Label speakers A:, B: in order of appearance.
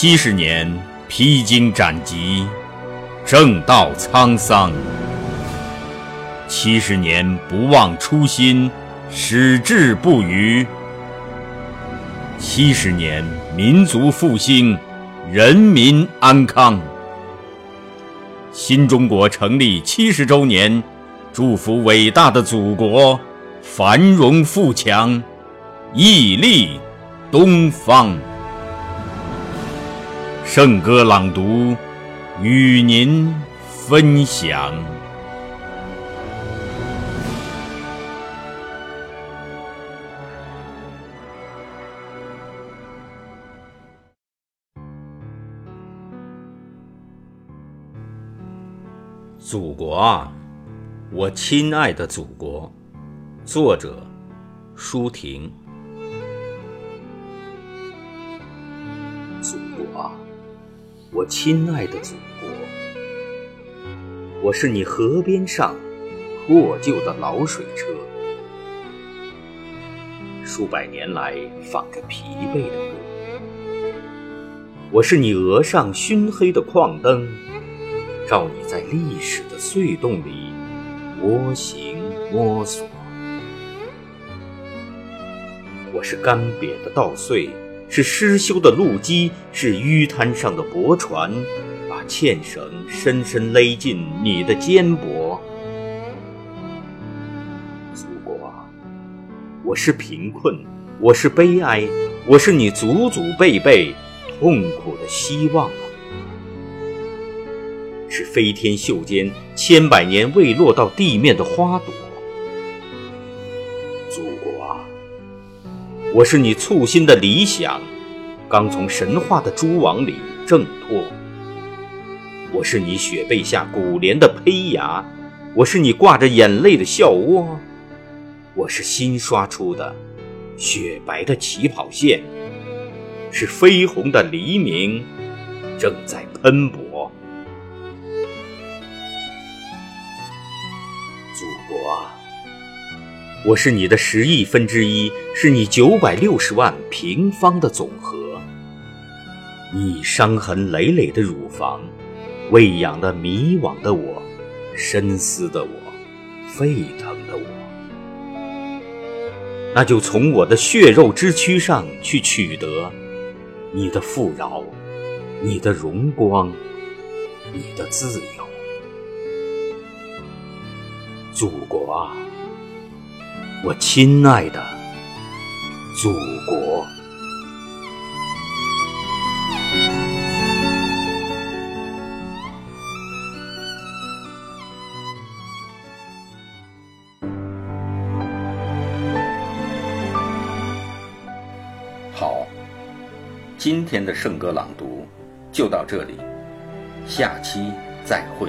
A: 七十年披荆斩棘，正道沧桑；七十年不忘初心，矢志不渝；七十年民族复兴，人民安康。新中国成立七十周年，祝福伟大的祖国繁荣富强，屹立东方。圣歌朗读，与您分享。祖国啊，我亲爱的祖国，作者舒婷。
B: 祖国啊。我亲爱的祖国，我是你河边上破旧的老水车，数百年来放着疲惫的歌。我是你额上熏黑的矿灯，照你在历史的隧洞里蜗行摸索。我是干瘪的稻穗。是失修的路基，是淤滩上的驳船，把纤绳深深勒进你的肩膊。祖国啊，我是贫困，我是悲哀，我是你祖祖辈辈痛苦的希望啊！是飞天袖间千百年未落到地面的花朵。祖国啊！我是你簇新的理想，刚从神话的蛛网里挣脱。我是你雪被下古莲的胚芽，我是你挂着眼泪的笑窝，我是新刷出的雪白的起跑线，是绯红的黎明正在喷薄。祖国啊！我是你的十亿分之一，是你九百六十万平方的总和。你伤痕累累的乳房，喂养了迷惘的我，深思的我，沸腾的我。那就从我的血肉之躯上去取得你的富饶，你的荣光，你的自由。祖国啊！我亲爱的祖国，
A: 好，今天的圣歌朗读就到这里，下期再会。